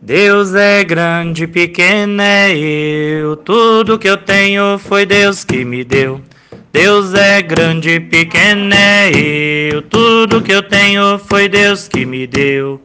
Deus é grande, pequeno é eu. Tudo que eu tenho foi Deus que me deu. Deus é grande, pequeno é eu. Tudo que eu tenho foi Deus que me deu.